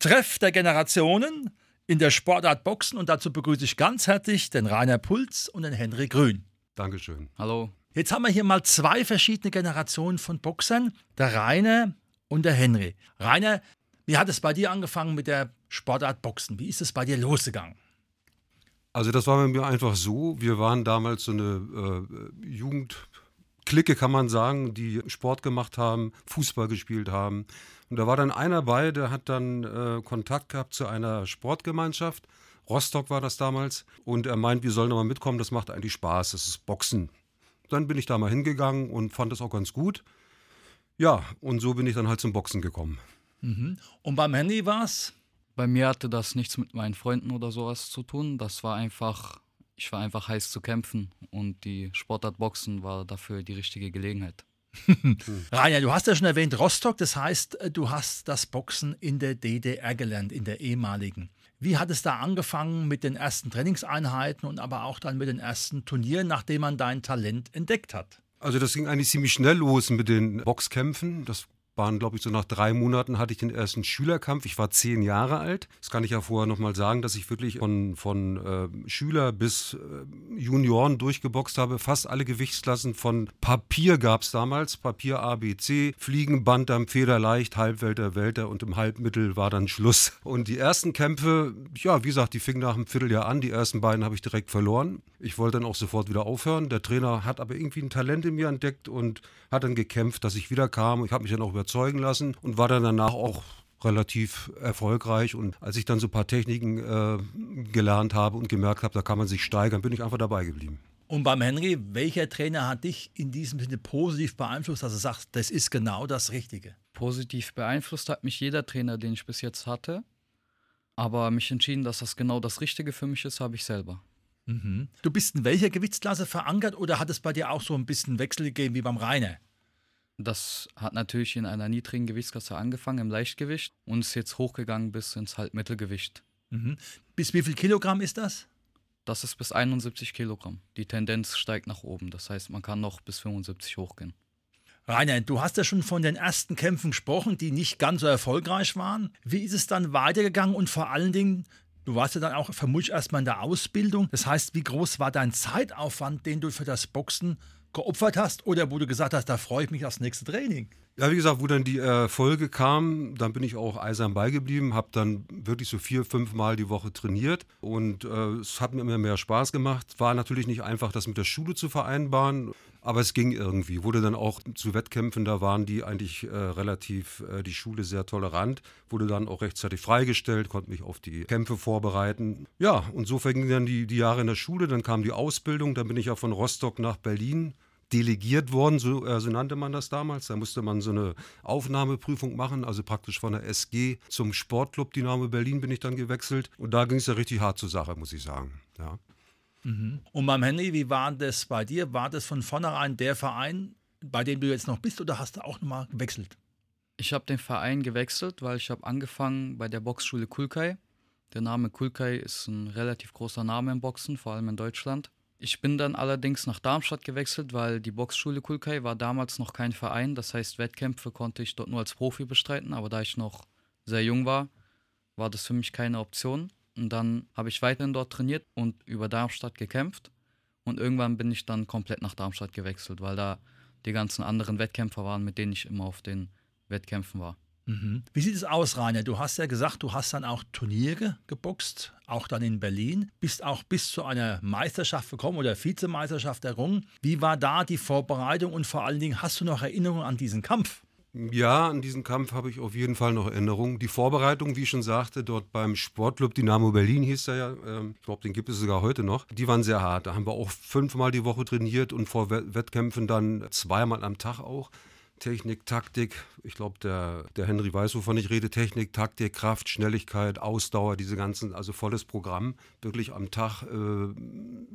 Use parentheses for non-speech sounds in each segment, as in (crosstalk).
Treff der Generationen in der Sportart Boxen und dazu begrüße ich ganz herzlich den Rainer Puls und den Henry Grün. Dankeschön. Hallo. Jetzt haben wir hier mal zwei verschiedene Generationen von Boxern, der Rainer und der Henry. Rainer, wie hat es bei dir angefangen mit der Sportart Boxen? Wie ist es bei dir losgegangen? Also das war bei mir einfach so. Wir waren damals so eine äh, Jugendklicke, kann man sagen, die Sport gemacht haben, Fußball gespielt haben. Und da war dann einer bei, der hat dann äh, Kontakt gehabt zu einer Sportgemeinschaft. Rostock war das damals. Und er meint, wir sollen mal mitkommen, das macht eigentlich Spaß, das ist Boxen. Dann bin ich da mal hingegangen und fand das auch ganz gut. Ja, und so bin ich dann halt zum Boxen gekommen. Mhm. Und beim Handy war es? Bei mir hatte das nichts mit meinen Freunden oder sowas zu tun. Das war einfach, ich war einfach heiß zu kämpfen und die Sportart Boxen war dafür die richtige Gelegenheit. (laughs) Rainer, du hast ja schon erwähnt Rostock, das heißt, äh, du hast das Boxen in der DDR gelernt, in der ehemaligen. Wie hat es da angefangen mit den ersten Trainingseinheiten und aber auch dann mit den ersten Turnieren, nachdem man dein Talent entdeckt hat? Also das ging eigentlich ziemlich schnell los mit den Boxkämpfen. Das waren, glaube ich, so nach drei Monaten hatte ich den ersten Schülerkampf. Ich war zehn Jahre alt. Das kann ich ja vorher nochmal sagen, dass ich wirklich von, von äh, Schüler bis äh, Junioren durchgeboxt habe. Fast alle Gewichtsklassen von Papier gab es damals. Papier ABC, Fliegenband am Federleicht, Halbwelter, Welter und im Halbmittel war dann Schluss. Und die ersten Kämpfe, ja, wie gesagt, die fingen nach einem Vierteljahr an. Die ersten beiden habe ich direkt verloren. Ich wollte dann auch sofort wieder aufhören. Der Trainer hat aber irgendwie ein Talent in mir entdeckt und hat dann gekämpft, dass ich wieder kam. Ich habe mich dann auch überzeugen lassen und war dann danach auch relativ erfolgreich. Und als ich dann so ein paar Techniken äh, gelernt habe und gemerkt habe, da kann man sich steigern, bin ich einfach dabei geblieben. Und beim Henry, welcher Trainer hat dich in diesem Sinne positiv beeinflusst, dass du sagst, das ist genau das Richtige? Positiv beeinflusst hat mich jeder Trainer, den ich bis jetzt hatte. Aber mich entschieden, dass das genau das Richtige für mich ist, habe ich selber. Mhm. Du bist in welcher Gewichtsklasse verankert oder hat es bei dir auch so ein bisschen Wechsel gegeben wie beim Rainer? Das hat natürlich in einer niedrigen Gewichtsklasse angefangen, im Leichtgewicht, und ist jetzt hochgegangen bis ins Halbmittelgewicht. Mhm. Bis wie viel Kilogramm ist das? Das ist bis 71 Kilogramm. Die Tendenz steigt nach oben. Das heißt, man kann noch bis 75 hochgehen. Rainer, du hast ja schon von den ersten Kämpfen gesprochen, die nicht ganz so erfolgreich waren. Wie ist es dann weitergegangen und vor allen Dingen, Du warst ja dann auch vermutlich erstmal in der Ausbildung. Das heißt, wie groß war dein Zeitaufwand, den du für das Boxen geopfert hast oder wo du gesagt hast, da freue ich mich aufs nächste Training? Ja, wie gesagt, wo dann die Erfolge kamen, dann bin ich auch eisern beigeblieben, habe dann wirklich so vier, fünf Mal die Woche trainiert und äh, es hat mir immer mehr Spaß gemacht. War natürlich nicht einfach, das mit der Schule zu vereinbaren. Aber es ging irgendwie. Wurde dann auch zu Wettkämpfen, da waren die eigentlich äh, relativ, äh, die Schule sehr tolerant. Wurde dann auch rechtzeitig freigestellt, konnte mich auf die Kämpfe vorbereiten. Ja, und so vergingen dann die, die Jahre in der Schule. Dann kam die Ausbildung. Dann bin ich ja von Rostock nach Berlin delegiert worden, so, äh, so, nannte man das damals. Da musste man so eine Aufnahmeprüfung machen, also praktisch von der SG zum Sportclub Dynamo Berlin bin ich dann gewechselt. Und da ging es ja richtig hart zur Sache, muss ich sagen. Ja. Mhm. Und beim Henry, wie war das bei dir? War das von vornherein der Verein, bei dem du jetzt noch bist, oder hast du auch nochmal gewechselt? Ich habe den Verein gewechselt, weil ich habe angefangen bei der Boxschule Kulkai. Der Name Kulkai ist ein relativ großer Name im Boxen, vor allem in Deutschland. Ich bin dann allerdings nach Darmstadt gewechselt, weil die Boxschule Kulkai war damals noch kein Verein. Das heißt, Wettkämpfe konnte ich dort nur als Profi bestreiten, aber da ich noch sehr jung war, war das für mich keine Option. Und dann habe ich weiterhin dort trainiert und über Darmstadt gekämpft. Und irgendwann bin ich dann komplett nach Darmstadt gewechselt, weil da die ganzen anderen Wettkämpfer waren, mit denen ich immer auf den Wettkämpfen war. Mhm. Wie sieht es aus, Rainer? Du hast ja gesagt, du hast dann auch Turniere geboxt, auch dann in Berlin, bist auch bis zu einer Meisterschaft gekommen oder Vizemeisterschaft errungen. Wie war da die Vorbereitung und vor allen Dingen hast du noch Erinnerungen an diesen Kampf? Ja, an diesen Kampf habe ich auf jeden Fall noch Erinnerungen. Die Vorbereitung, wie ich schon sagte, dort beim Sportclub Dynamo Berlin hieß er ja, ähm, ich glaube, den gibt es sogar heute noch, die waren sehr hart. Da haben wir auch fünfmal die Woche trainiert und vor Wettkämpfen dann zweimal am Tag auch. Technik, Taktik. Ich glaube, der, der Henry weiß, wovon ich rede. Technik, Taktik, Kraft, Schnelligkeit, Ausdauer, diese ganzen, also volles Programm. Wirklich am Tag äh,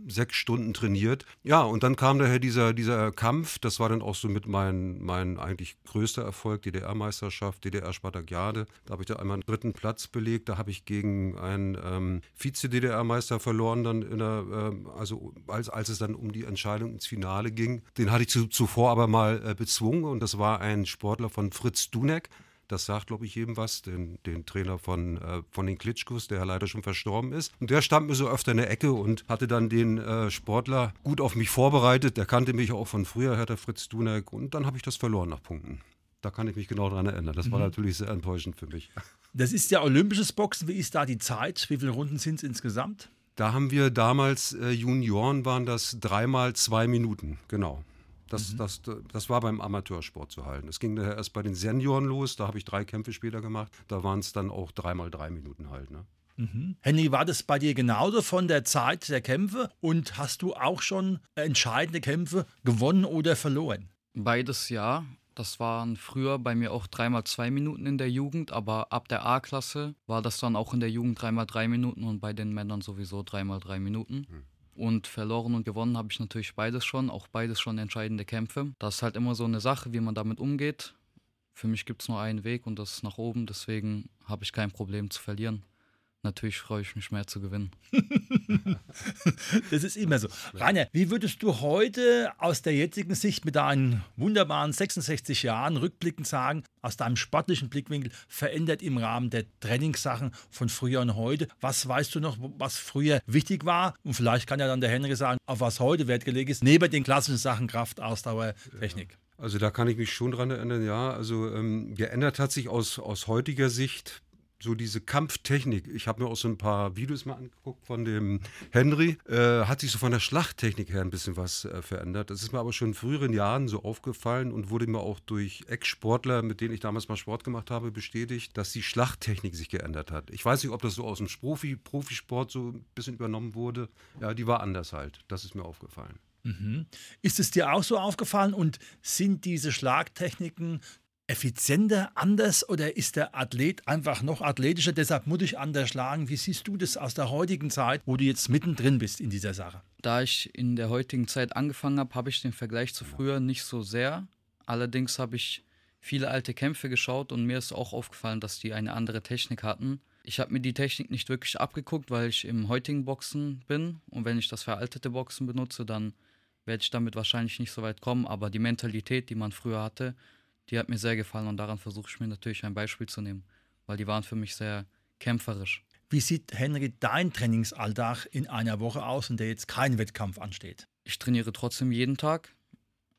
sechs Stunden trainiert. Ja, und dann kam daher dieser, dieser Kampf. Das war dann auch so mit mein, mein eigentlich größter Erfolg, DDR-Meisterschaft, DDR-Spartakiade. Da habe ich da einmal einen dritten Platz belegt. Da habe ich gegen einen ähm, Vize-DDR-Meister verloren, dann in der, äh, also als, als es dann um die Entscheidung ins Finale ging. Den hatte ich zu, zuvor aber mal äh, bezwungen und das war ein Sportler von Fritz Dunek. Das sagt, glaube ich, jedem was, den, den Trainer von, äh, von den Klitschkos, der leider schon verstorben ist. Und der stand mir so öfter in der Ecke und hatte dann den äh, Sportler gut auf mich vorbereitet. Der kannte mich auch von früher, Herr Fritz Dunek. Und dann habe ich das verloren nach Punkten. Da kann ich mich genau daran erinnern. Das war mhm. natürlich sehr enttäuschend für mich. Das ist ja olympisches Boxen. Wie ist da die Zeit? Wie viele Runden sind es insgesamt? Da haben wir damals, äh, Junioren waren das dreimal zwei Minuten, genau. Das, mhm. das, das war beim Amateursport zu halten. Es ging daher erst bei den Senioren los, da habe ich drei Kämpfe später gemacht. Da waren es dann auch dreimal drei Minuten halt. Ne? Mhm. Henny, war das bei dir genauso von der Zeit der Kämpfe und hast du auch schon entscheidende Kämpfe gewonnen oder verloren? Beides ja. Das waren früher bei mir auch dreimal zwei Minuten in der Jugend, aber ab der A-Klasse war das dann auch in der Jugend dreimal drei Minuten und bei den Männern sowieso dreimal drei Minuten. Mhm. Und verloren und gewonnen habe ich natürlich beides schon, auch beides schon entscheidende Kämpfe. Das ist halt immer so eine Sache, wie man damit umgeht. Für mich gibt es nur einen Weg und das ist nach oben, deswegen habe ich kein Problem zu verlieren natürlich freue ich mich mehr zu gewinnen. (laughs) das ist immer so. Rainer, wie würdest du heute aus der jetzigen Sicht mit deinen wunderbaren 66 Jahren rückblickend sagen, aus deinem sportlichen Blickwinkel verändert im Rahmen der Trainingssachen von früher und heute? Was weißt du noch, was früher wichtig war? Und vielleicht kann ja dann der Henry sagen, auf was heute Wert gelegt ist, neben den klassischen Sachen Kraft, Ausdauer, Technik. Also da kann ich mich schon dran erinnern, ja. Also ähm, geändert hat sich aus, aus heutiger Sicht so diese Kampftechnik, ich habe mir auch so ein paar Videos mal angeguckt von dem Henry, äh, hat sich so von der Schlachttechnik her ein bisschen was äh, verändert. Das ist mir aber schon in früheren Jahren so aufgefallen und wurde mir auch durch Ex-Sportler, mit denen ich damals mal Sport gemacht habe, bestätigt, dass die Schlachttechnik sich geändert hat. Ich weiß nicht, ob das so aus dem Profi Profisport so ein bisschen übernommen wurde. Ja, die war anders halt. Das ist mir aufgefallen. Mhm. Ist es dir auch so aufgefallen und sind diese Schlagtechniken effizienter, anders oder ist der Athlet einfach noch athletischer, deshalb muss ich anders schlagen? Wie siehst du das aus der heutigen Zeit, wo du jetzt mittendrin bist in dieser Sache? Da ich in der heutigen Zeit angefangen habe, habe ich den Vergleich zu früher nicht so sehr. Allerdings habe ich viele alte Kämpfe geschaut und mir ist auch aufgefallen, dass die eine andere Technik hatten. Ich habe mir die Technik nicht wirklich abgeguckt, weil ich im heutigen Boxen bin und wenn ich das veraltete Boxen benutze, dann werde ich damit wahrscheinlich nicht so weit kommen, aber die Mentalität, die man früher hatte, die hat mir sehr gefallen und daran versuche ich mir natürlich ein Beispiel zu nehmen, weil die waren für mich sehr kämpferisch. Wie sieht Henry dein Trainingsalltag in einer Woche aus, in der jetzt kein Wettkampf ansteht? Ich trainiere trotzdem jeden Tag.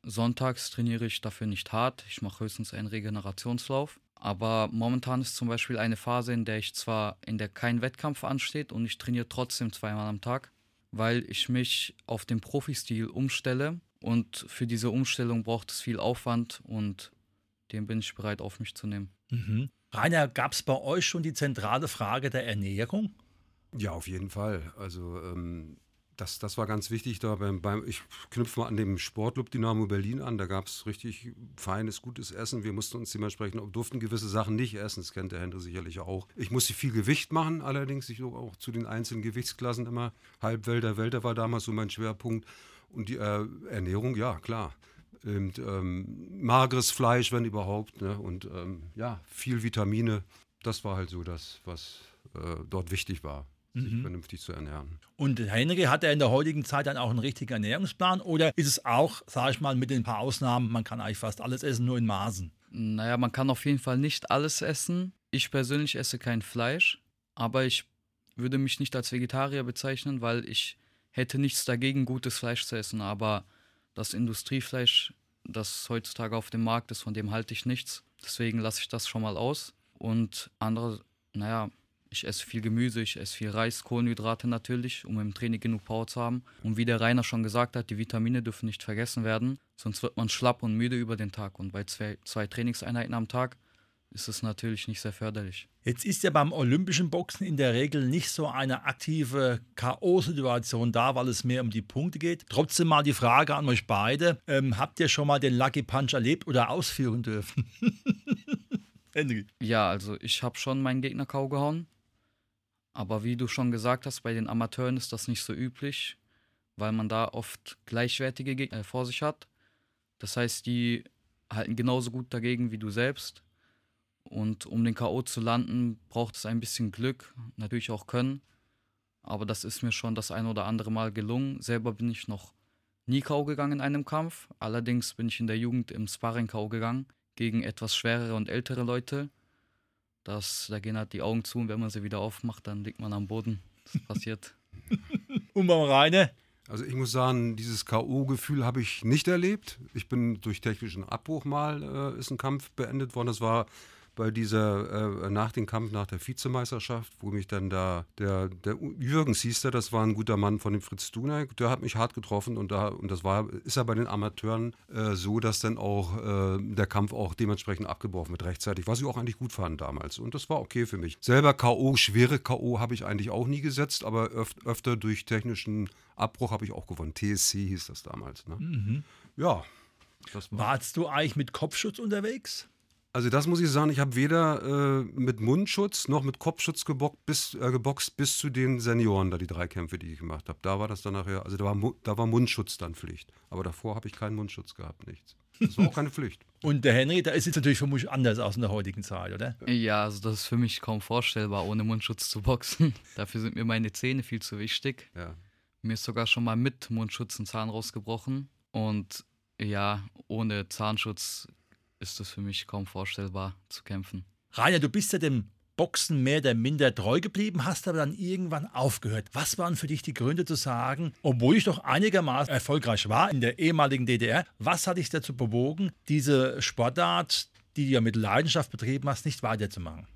Sonntags trainiere ich dafür nicht hart. Ich mache höchstens einen Regenerationslauf. Aber momentan ist zum Beispiel eine Phase, in der ich zwar, in der kein Wettkampf ansteht und ich trainiere trotzdem zweimal am Tag, weil ich mich auf den Profistil umstelle. Und für diese Umstellung braucht es viel Aufwand und den bin ich bereit auf mich zu nehmen. Mhm. Rainer, gab es bei euch schon die zentrale Frage der Ernährung? Ja, auf jeden Fall. Also ähm, das, das war ganz wichtig da beim, beim ich knüpfe mal an dem Sportclub Dynamo Berlin an, da gab es richtig feines, gutes Essen. Wir mussten uns dementsprechend, durften gewisse Sachen nicht essen, das kennt der Henry sicherlich auch. Ich musste viel Gewicht machen, allerdings ich auch zu den einzelnen Gewichtsklassen immer. Halbwelter, Welter war damals so mein Schwerpunkt. Und die äh, Ernährung, ja, klar und, ähm, mageres Fleisch, wenn überhaupt, ne? und ähm, ja, viel Vitamine. Das war halt so das, was äh, dort wichtig war, sich mhm. vernünftig zu ernähren. Und Henry, hat er in der heutigen Zeit dann auch einen richtigen Ernährungsplan oder ist es auch, sage ich mal, mit ein paar Ausnahmen, man kann eigentlich fast alles essen, nur in Maßen? Naja, man kann auf jeden Fall nicht alles essen. Ich persönlich esse kein Fleisch, aber ich würde mich nicht als Vegetarier bezeichnen, weil ich hätte nichts dagegen, gutes Fleisch zu essen, aber das Industriefleisch, das heutzutage auf dem Markt ist, von dem halte ich nichts. Deswegen lasse ich das schon mal aus. Und andere, naja, ich esse viel Gemüse, ich esse viel Reis, Kohlenhydrate natürlich, um im Training genug Power zu haben. Und wie der Rainer schon gesagt hat, die Vitamine dürfen nicht vergessen werden, sonst wird man schlapp und müde über den Tag. Und bei zwei, zwei Trainingseinheiten am Tag ist es natürlich nicht sehr förderlich. Jetzt ist ja beim olympischen Boxen in der Regel nicht so eine aktive K.O.-Situation da, weil es mehr um die Punkte geht. Trotzdem mal die Frage an euch beide: ähm, Habt ihr schon mal den Lucky Punch erlebt oder ausführen dürfen? (laughs) Henry. Ja, also ich habe schon meinen Gegner K.O. gehauen. Aber wie du schon gesagt hast, bei den Amateuren ist das nicht so üblich, weil man da oft gleichwertige Gegner vor sich hat. Das heißt, die halten genauso gut dagegen wie du selbst. Und um den K.O. zu landen, braucht es ein bisschen Glück, natürlich auch Können. Aber das ist mir schon das ein oder andere Mal gelungen. Selber bin ich noch nie K.O. gegangen in einem Kampf. Allerdings bin ich in der Jugend im Sparring K.O. gegangen gegen etwas schwerere und ältere Leute. Das, da gehen halt die Augen zu und wenn man sie wieder aufmacht, dann liegt man am Boden. Das passiert. (laughs) und beim Reine? Also ich muss sagen, dieses K.O.-Gefühl habe ich nicht erlebt. Ich bin durch technischen Abbruch mal, äh, ist ein Kampf beendet worden. Das war bei dieser, äh, nach dem Kampf, nach der Vizemeisterschaft, wo mich dann da, der, der Jürgens hieß der, das war ein guter Mann von dem Fritz Dunay, der hat mich hart getroffen und, da, und das war, ist ja bei den Amateuren äh, so, dass dann auch äh, der Kampf auch dementsprechend abgebrochen wird rechtzeitig, was ich auch eigentlich gut fand damals und das war okay für mich. Selber K.O., schwere K.O. habe ich eigentlich auch nie gesetzt, aber öf öfter durch technischen Abbruch habe ich auch gewonnen. TSC hieß das damals. Ne? Mhm. Ja. Warst du eigentlich mit Kopfschutz unterwegs? Also das muss ich sagen, ich habe weder äh, mit Mundschutz noch mit Kopfschutz geboxt bis, äh, geboxt bis zu den Senioren, da die drei Kämpfe, die ich gemacht habe. Da war das dann nachher, also da war, da war Mundschutz dann Pflicht. Aber davor habe ich keinen Mundschutz gehabt, nichts. Das war auch keine Pflicht. (laughs) Und der Henry, da ist es natürlich für mich anders aus in der heutigen Zeit, oder? Ja, also das ist für mich kaum vorstellbar, ohne Mundschutz zu boxen. (laughs) Dafür sind mir meine Zähne viel zu wichtig. Ja. Mir ist sogar schon mal mit Mundschutz ein Zahn rausgebrochen. Und ja, ohne Zahnschutz ist es für mich kaum vorstellbar zu kämpfen. Rainer, du bist ja dem Boxen mehr oder minder treu geblieben, hast aber dann irgendwann aufgehört. Was waren für dich die Gründe zu sagen, obwohl ich doch einigermaßen erfolgreich war in der ehemaligen DDR, was hat dich dazu bewogen, diese Sportart, die du ja mit Leidenschaft betrieben hast, nicht weiterzumachen?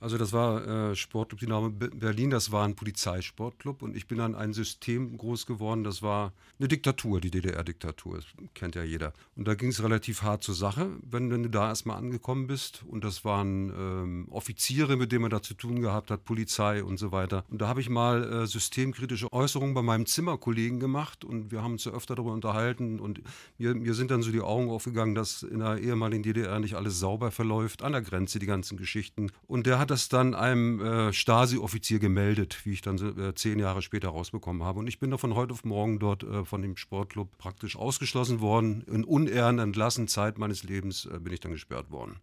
Also das war äh, Sportclub Dynamo Berlin, das war ein Polizeisportclub und ich bin an ein System groß geworden, das war eine Diktatur, die DDR-Diktatur, das kennt ja jeder. Und da ging es relativ hart zur Sache, wenn, wenn du da erstmal angekommen bist und das waren ähm, Offiziere, mit denen man da zu tun gehabt hat, Polizei und so weiter. Und da habe ich mal äh, systemkritische Äußerungen bei meinem Zimmerkollegen gemacht und wir haben uns ja öfter darüber unterhalten und mir, mir sind dann so die Augen aufgegangen, dass in der ehemaligen DDR nicht alles sauber verläuft, an der Grenze die ganzen Geschichten. Und der hat das dann einem äh, Stasi-Offizier gemeldet, wie ich dann äh, zehn Jahre später rausbekommen habe. Und ich bin da von heute auf morgen dort äh, von dem Sportclub praktisch ausgeschlossen worden. In Unehren entlassen, Zeit meines Lebens äh, bin ich dann gesperrt worden.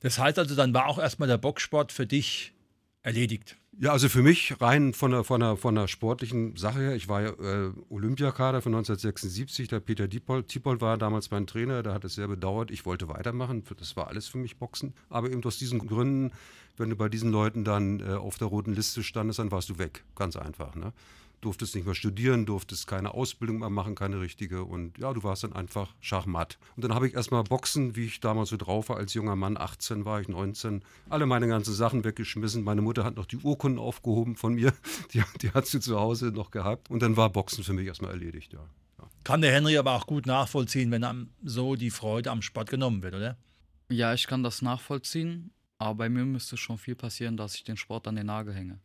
Das heißt also, dann war auch erstmal der Boxsport für dich erledigt. Ja, also für mich rein von der, von der, von der sportlichen Sache her, ich war ja äh, Olympiakader von 1976, der Peter Diepold war damals mein Trainer, der hat es sehr bedauert, ich wollte weitermachen, das war alles für mich Boxen, aber eben aus diesen Gründen, wenn du bei diesen Leuten dann äh, auf der roten Liste standest, dann warst du weg, ganz einfach. Ne? durftest nicht mehr studieren, durftest keine Ausbildung mehr machen, keine richtige. Und ja, du warst dann einfach schachmatt. Und dann habe ich erstmal Boxen, wie ich damals so drauf war, als junger Mann, 18 war ich, 19, alle meine ganzen Sachen weggeschmissen. Meine Mutter hat noch die Urkunden aufgehoben von mir, (laughs) die, die hat sie zu Hause noch gehabt. Und dann war Boxen für mich erstmal erledigt, ja. ja. Kann der Henry aber auch gut nachvollziehen, wenn einem so die Freude am Sport genommen wird, oder? Ja, ich kann das nachvollziehen. Aber bei mir müsste schon viel passieren, dass ich den Sport an den Nagel hänge.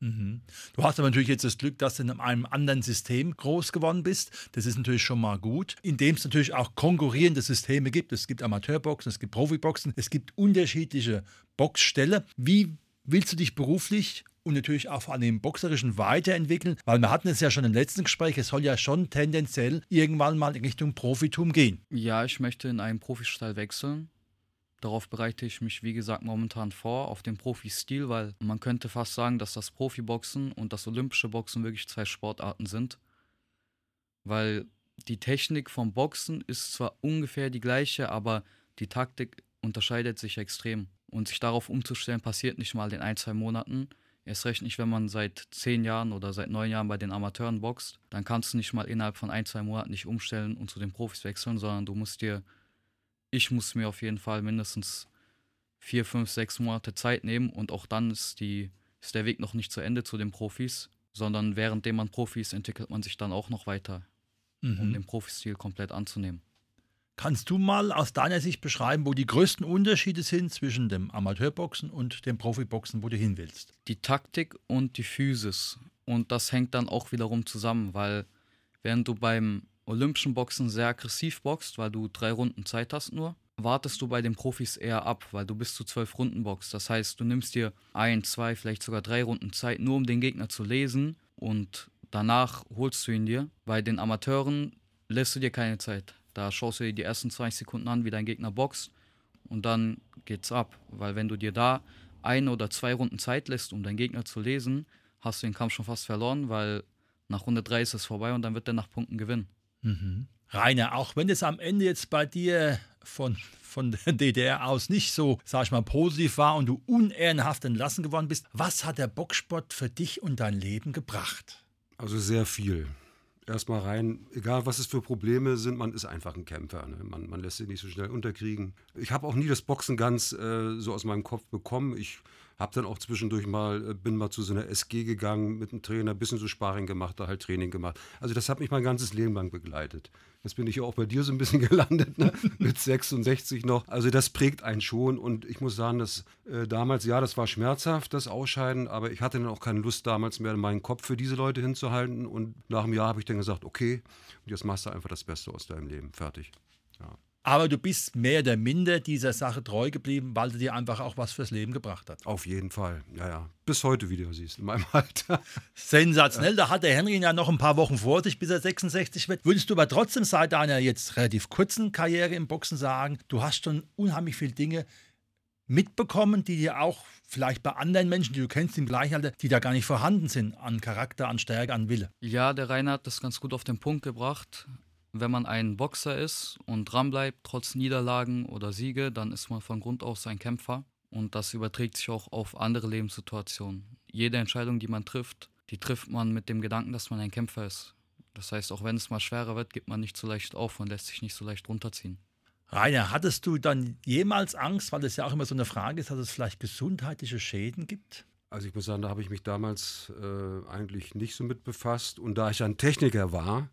Mhm. Du hast aber natürlich jetzt das Glück, dass du in einem anderen System groß geworden bist. Das ist natürlich schon mal gut, indem es natürlich auch konkurrierende Systeme gibt. Es gibt Amateurboxen, es gibt Profiboxen, es gibt unterschiedliche Boxställe. Wie willst du dich beruflich und natürlich auch vor allem im Boxerischen weiterentwickeln? Weil wir hatten es ja schon im letzten Gespräch, es soll ja schon tendenziell irgendwann mal in Richtung Profitum gehen. Ja, ich möchte in einen Profistall wechseln. Darauf bereite ich mich, wie gesagt, momentan vor, auf den Profi-Stil, weil man könnte fast sagen, dass das Profiboxen und das olympische Boxen wirklich zwei Sportarten sind. Weil die Technik vom Boxen ist zwar ungefähr die gleiche, aber die Taktik unterscheidet sich extrem. Und sich darauf umzustellen, passiert nicht mal in ein, zwei Monaten. Erst recht nicht, wenn man seit zehn Jahren oder seit neun Jahren bei den Amateuren boxt. Dann kannst du nicht mal innerhalb von ein, zwei Monaten nicht umstellen und zu den Profis wechseln, sondern du musst dir ich muss mir auf jeden Fall mindestens vier, fünf, sechs Monate Zeit nehmen und auch dann ist, die, ist der Weg noch nicht zu Ende zu den Profis, sondern währenddem man Profis entwickelt man sich dann auch noch weiter, mhm. um den Profistil komplett anzunehmen. Kannst du mal aus deiner Sicht beschreiben, wo die größten Unterschiede sind zwischen dem Amateurboxen und dem Profiboxen, wo du hin willst? Die Taktik und die Physis. Und das hängt dann auch wiederum zusammen, weil während du beim olympischen Boxen sehr aggressiv boxt, weil du drei Runden Zeit hast nur, wartest du bei den Profis eher ab, weil du bis zu zwölf Runden boxst. Das heißt, du nimmst dir ein, zwei, vielleicht sogar drei Runden Zeit, nur um den Gegner zu lesen und danach holst du ihn dir. Bei den Amateuren lässt du dir keine Zeit. Da schaust du dir die ersten 20 Sekunden an, wie dein Gegner boxt und dann geht's ab. Weil wenn du dir da ein oder zwei Runden Zeit lässt, um deinen Gegner zu lesen, hast du den Kampf schon fast verloren, weil nach Runde 3 ist es vorbei und dann wird er nach Punkten gewinnen. Mhm. Rainer, auch wenn es am Ende jetzt bei dir von, von der (laughs) DDR aus nicht so, sag ich mal, positiv war und du unehrenhaft entlassen geworden bist, was hat der Boxsport für dich und dein Leben gebracht? Also sehr viel erstmal rein, egal was es für Probleme sind, man ist einfach ein Kämpfer. Ne? Man, man, lässt sich nicht so schnell unterkriegen. Ich habe auch nie das Boxen ganz äh, so aus meinem Kopf bekommen. Ich habe dann auch zwischendurch mal, äh, bin mal zu so einer SG gegangen mit einem Trainer, ein bisschen so Sparring gemacht, da halt Training gemacht. Also das hat mich mein ganzes Leben lang begleitet. Jetzt bin ich auch bei dir so ein bisschen (laughs) gelandet, ne? mit 66 noch. Also das prägt einen schon und ich muss sagen, dass äh, damals, ja, das war schmerzhaft, das Ausscheiden, aber ich hatte dann auch keine Lust damals mehr, meinen Kopf für diese Leute hinzuhalten und nach einem Jahr habe ich dann gesagt, okay, jetzt machst du einfach das Beste aus deinem Leben, fertig. Ja. Aber du bist mehr oder minder dieser Sache treu geblieben, weil sie dir einfach auch was fürs Leben gebracht hat. Auf jeden Fall, ja, ja. Bis heute wieder siehst, in meinem (laughs) Alter. Sensationell, da hat der Henry ja noch ein paar Wochen vor sich, bis er 66 wird. Würdest du aber trotzdem seit deiner jetzt relativ kurzen Karriere im Boxen sagen, du hast schon unheimlich viele Dinge mitbekommen, die dir auch vielleicht bei anderen Menschen, die du kennst im gleichen Alter, die da gar nicht vorhanden sind, an Charakter, an Stärke, an Wille? Ja, der Rainer hat das ganz gut auf den Punkt gebracht wenn man ein Boxer ist und dranbleibt, trotz Niederlagen oder Siege, dann ist man von Grund aus ein Kämpfer. Und das überträgt sich auch auf andere Lebenssituationen. Jede Entscheidung, die man trifft, die trifft man mit dem Gedanken, dass man ein Kämpfer ist. Das heißt, auch wenn es mal schwerer wird, gibt man nicht so leicht auf und lässt sich nicht so leicht runterziehen. Rainer, hattest du dann jemals Angst, weil das ja auch immer so eine Frage ist, dass es vielleicht gesundheitliche Schäden gibt? Also ich muss sagen, da habe ich mich damals äh, eigentlich nicht so mit befasst. Und da ich ein Techniker war,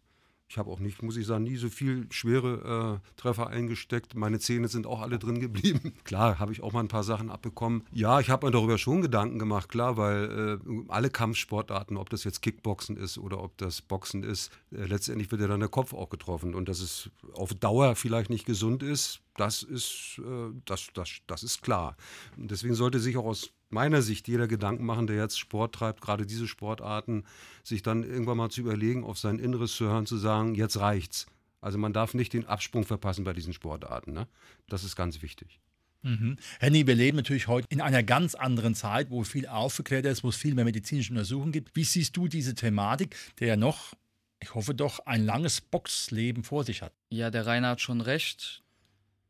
ich habe auch nicht, muss ich sagen, nie so viel schwere äh, Treffer eingesteckt. Meine Zähne sind auch alle drin geblieben. (laughs) klar, habe ich auch mal ein paar Sachen abbekommen. Ja, ich habe mir darüber schon Gedanken gemacht, klar, weil äh, alle Kampfsportarten, ob das jetzt Kickboxen ist oder ob das Boxen ist, äh, letztendlich wird ja dann der Kopf auch getroffen. Und dass es auf Dauer vielleicht nicht gesund ist, das ist, äh, das, das, das ist klar. Und deswegen sollte sich auch aus meiner Sicht jeder Gedanken machen, der jetzt Sport treibt, gerade diese Sportarten, sich dann irgendwann mal zu überlegen, auf sein Inneres zu hören, zu sagen, jetzt reicht's. Also man darf nicht den Absprung verpassen bei diesen Sportarten. Ne? Das ist ganz wichtig. Mhm. Henny, wir leben natürlich heute in einer ganz anderen Zeit, wo viel aufgeklärt ist, wo es viel mehr medizinische Untersuchungen gibt. Wie siehst du diese Thematik, der ja noch, ich hoffe doch, ein langes Boxleben vor sich hat? Ja, der Rainer hat schon recht.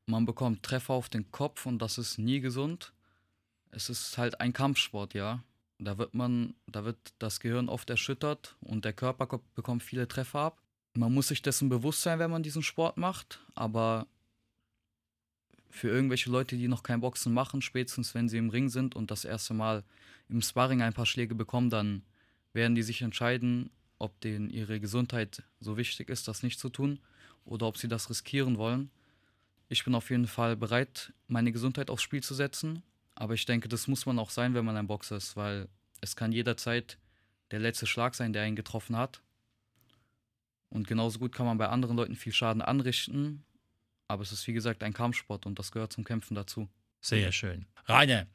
Man bekommt Treffer auf den Kopf und das ist nie gesund es ist halt ein Kampfsport, ja. Da wird man, da wird das Gehirn oft erschüttert und der Körper bekommt viele Treffer ab. Man muss sich dessen bewusst sein, wenn man diesen Sport macht, aber für irgendwelche Leute, die noch kein Boxen machen, spätestens wenn sie im Ring sind und das erste Mal im Sparring ein paar Schläge bekommen, dann werden die sich entscheiden, ob denen ihre Gesundheit so wichtig ist, das nicht zu tun oder ob sie das riskieren wollen. Ich bin auf jeden Fall bereit, meine Gesundheit aufs Spiel zu setzen aber ich denke, das muss man auch sein, wenn man ein Boxer ist, weil es kann jederzeit der letzte Schlag sein, der ihn getroffen hat. Und genauso gut kann man bei anderen Leuten viel Schaden anrichten. Aber es ist wie gesagt ein Kampfsport und das gehört zum Kämpfen dazu. Sehr schön. Rainer,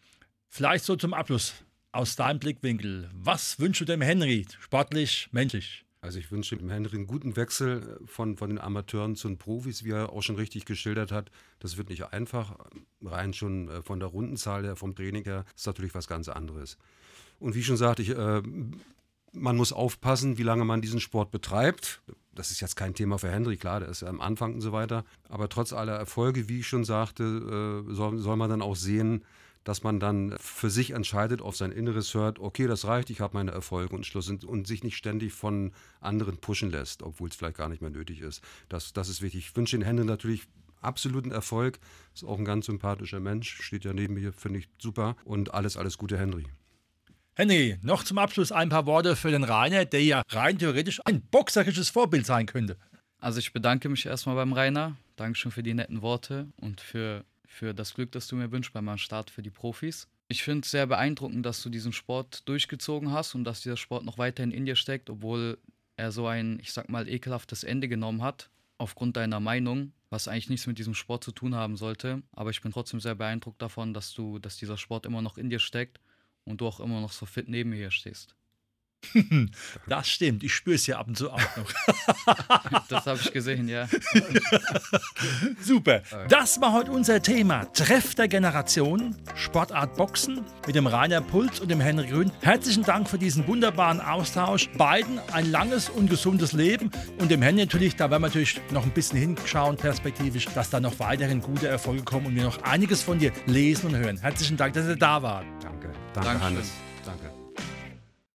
vielleicht so zum Abschluss aus deinem Blickwinkel. Was wünschst du dem Henry, sportlich, menschlich? Also ich wünsche dem Henry einen guten Wechsel äh, von, von den Amateuren zu den Profis, wie er auch schon richtig geschildert hat. Das wird nicht einfach. Rein schon äh, von der Rundenzahl her, vom Training her, ist natürlich was ganz anderes. Und wie schon sagte ich, äh, man muss aufpassen, wie lange man diesen Sport betreibt. Das ist jetzt kein Thema für Henry, klar, der ist ja am Anfang und so weiter. Aber trotz aller Erfolge, wie ich schon sagte, äh, soll, soll man dann auch sehen, dass man dann für sich entscheidet, auf sein Inneres hört, okay, das reicht, ich habe meine Erfolge und Schluss und, und, sich nicht ständig von anderen pushen lässt, obwohl es vielleicht gar nicht mehr nötig ist. Das, das ist wichtig. Ich wünsche den Händen natürlich absoluten Erfolg. Ist auch ein ganz sympathischer Mensch, steht ja neben mir, finde ich super. Und alles, alles Gute, Henry. Henry, noch zum Abschluss ein paar Worte für den Rainer, der ja rein theoretisch ein boxerisches Vorbild sein könnte. Also ich bedanke mich erstmal beim Rainer, Dankeschön für die netten Worte und für, für das Glück, das du mir wünschst bei meinem Start für die Profis. Ich finde es sehr beeindruckend, dass du diesen Sport durchgezogen hast und dass dieser Sport noch weiterhin in dir steckt, obwohl er so ein, ich sag mal, ekelhaftes Ende genommen hat, aufgrund deiner Meinung, was eigentlich nichts mit diesem Sport zu tun haben sollte. Aber ich bin trotzdem sehr beeindruckt davon, dass du, dass dieser Sport immer noch in dir steckt und du auch immer noch so fit neben mir stehst. (laughs) das stimmt, ich spüre es ja ab und zu auch noch. (laughs) das habe ich gesehen, ja. (laughs) Super. Das war heute unser Thema. Treff der Generation, Sportart Boxen mit dem Rainer Puls und dem Henry Grün. Herzlichen Dank für diesen wunderbaren Austausch. Beiden ein langes und gesundes Leben und dem Henry natürlich, da werden wir natürlich noch ein bisschen hinschauen, perspektivisch, dass da noch weiterhin gute Erfolge kommen und wir noch einiges von dir lesen und hören. Herzlichen Dank, dass ihr da wart. Danke. Danke, Dankeschön. Hannes. Danke.